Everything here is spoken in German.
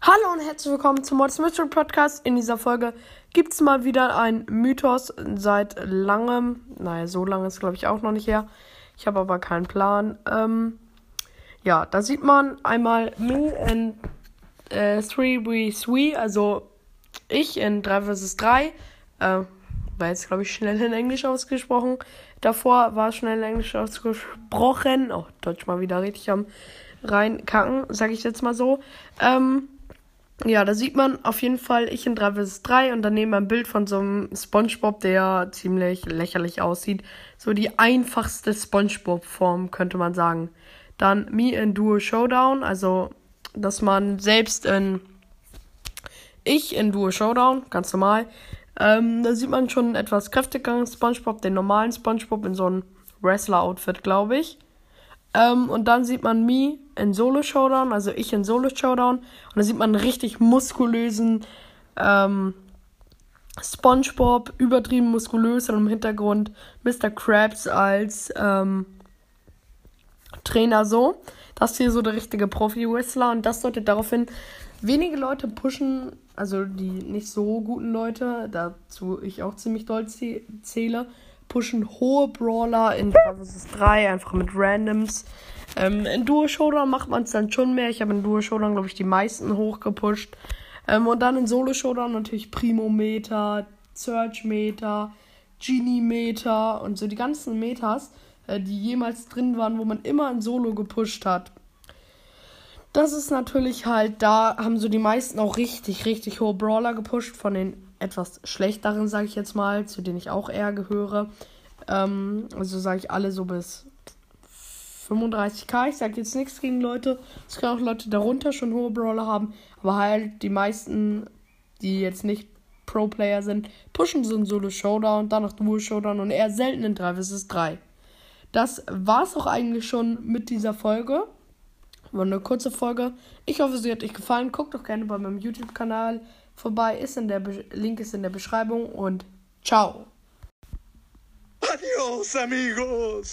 Hallo und herzlich willkommen zum Mods Mystery Podcast. In dieser Folge gibt es mal wieder ein Mythos seit langem. Naja, so lange ist glaube ich auch noch nicht her. Ich habe aber keinen Plan. Ähm, ja, da sieht man einmal me in äh, 3v3, also ich in 3 vs 3. Äh, war jetzt glaube ich schnell in Englisch ausgesprochen. Davor war schnell in Englisch ausgesprochen. Oh, Deutsch mal wieder richtig am reinkacken, sage ich jetzt mal so. Ähm, ja, da sieht man auf jeden Fall ich in 3 vs 3 und daneben ein Bild von so einem Spongebob, der ziemlich lächerlich aussieht. So die einfachste Spongebob-Form, könnte man sagen. Dann Me in Duo Showdown, also dass man selbst in ich in Duo Showdown, ganz normal. Ähm, da sieht man schon etwas kräftigeren Spongebob, den normalen Spongebob in so einem Wrestler-Outfit, glaube ich. Ähm, und dann sieht man Me in Solo Showdown, also ich in Solo Showdown. Und da sieht man einen richtig muskulösen ähm, SpongeBob, übertrieben muskulös und im Hintergrund Mr. Krabs als ähm, Trainer so. Das hier so der richtige Profi-Wrestler und das deutet darauf hin, wenige Leute pushen, also die nicht so guten Leute, dazu ich auch ziemlich doll zähle, pushen hohe Brawler in 3 vs 3, einfach mit Randoms. Ähm, in Duo Showdown macht man es dann schon mehr. Ich habe in Duo Showdown, glaube ich, die meisten hochgepusht. Ähm, und dann in Solo Showdown natürlich Primo Meter, Search Meter, Genie Meter und so die ganzen Metas, äh, die jemals drin waren, wo man immer in Solo gepusht hat. Das ist natürlich halt, da haben so die meisten auch richtig, richtig hohe Brawler gepusht von den etwas schlechteren, sage ich jetzt mal, zu denen ich auch eher gehöre. Ähm, also sage ich alle so bis 35k. Ich sage jetzt nichts gegen Leute. Es können auch Leute darunter schon hohe Brawler haben. Aber halt die meisten, die jetzt nicht Pro-Player sind, pushen so ein Solo-Showdown, dann noch Duo-Showdown und eher selten in 3 vs 3. Das war's auch eigentlich schon mit dieser Folge. War eine kurze Folge. Ich hoffe, sie hat euch gefallen. Guckt doch gerne bei meinem YouTube-Kanal vorbei. Ist in der Be Link ist in der Beschreibung und ciao. Adios, amigos.